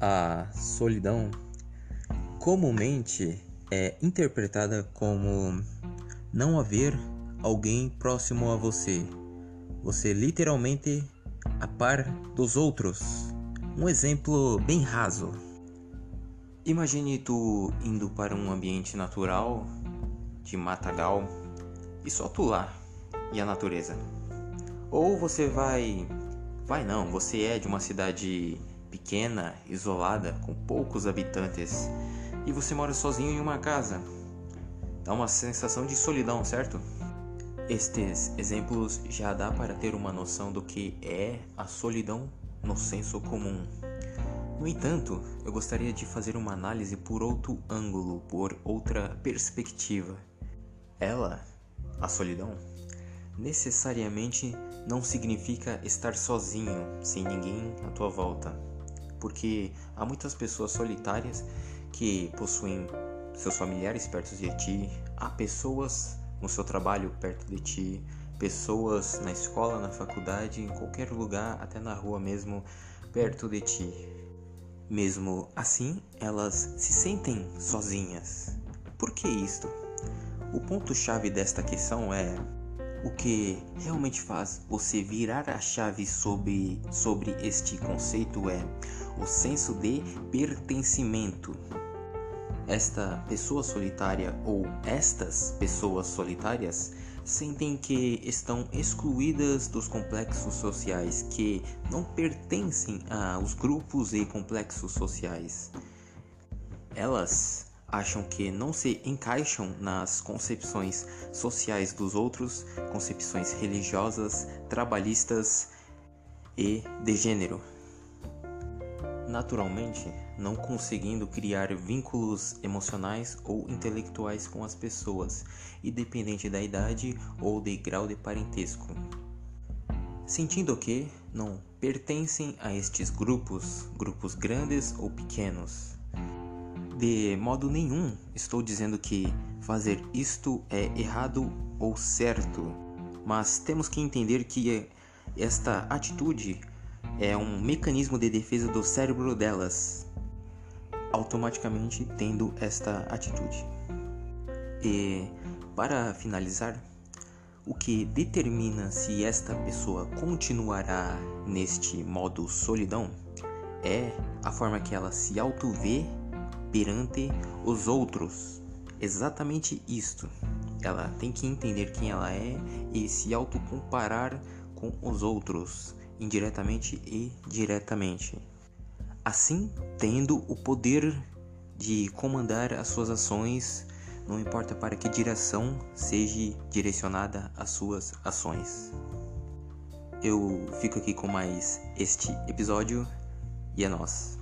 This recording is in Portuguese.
A solidão comumente é interpretada como não haver alguém próximo a você. Você literalmente a par dos outros. Um exemplo bem raso. Imagine tu indo para um ambiente natural de matagal e só tu lá e a natureza. Ou você vai. Vai não, você é de uma cidade pequena, isolada, com poucos habitantes e você mora sozinho em uma casa. Dá uma sensação de solidão, certo? Estes exemplos já dá para ter uma noção do que é a solidão no senso comum. No entanto, eu gostaria de fazer uma análise por outro ângulo, por outra perspectiva. Ela, a solidão, necessariamente não significa estar sozinho, sem ninguém à tua volta, porque há muitas pessoas solitárias que possuem seus familiares perto de ti, há pessoas no seu trabalho perto de ti, pessoas na escola, na faculdade, em qualquer lugar, até na rua mesmo, perto de ti. Mesmo assim, elas se sentem sozinhas. Por que isto? O ponto-chave desta questão é o que realmente faz você virar a chave sobre, sobre este conceito é o senso de pertencimento. Esta pessoa solitária ou estas pessoas solitárias sentem que estão excluídas dos complexos sociais, que não pertencem aos grupos e complexos sociais. Elas acham que não se encaixam nas concepções sociais dos outros, concepções religiosas, trabalhistas e de gênero. Naturalmente, não conseguindo criar vínculos emocionais ou intelectuais com as pessoas, independente da idade ou de grau de parentesco. Sentindo que não pertencem a estes grupos, grupos grandes ou pequenos de modo nenhum estou dizendo que fazer isto é errado ou certo, mas temos que entender que esta atitude é um mecanismo de defesa do cérebro delas, automaticamente tendo esta atitude. E para finalizar, o que determina se esta pessoa continuará neste modo solidão é a forma que ela se auto-vê perante os outros. Exatamente isto. Ela tem que entender quem ela é e se autocomparar com os outros, indiretamente e diretamente. Assim, tendo o poder de comandar as suas ações, não importa para que direção seja direcionada as suas ações. Eu fico aqui com mais este episódio e é nós.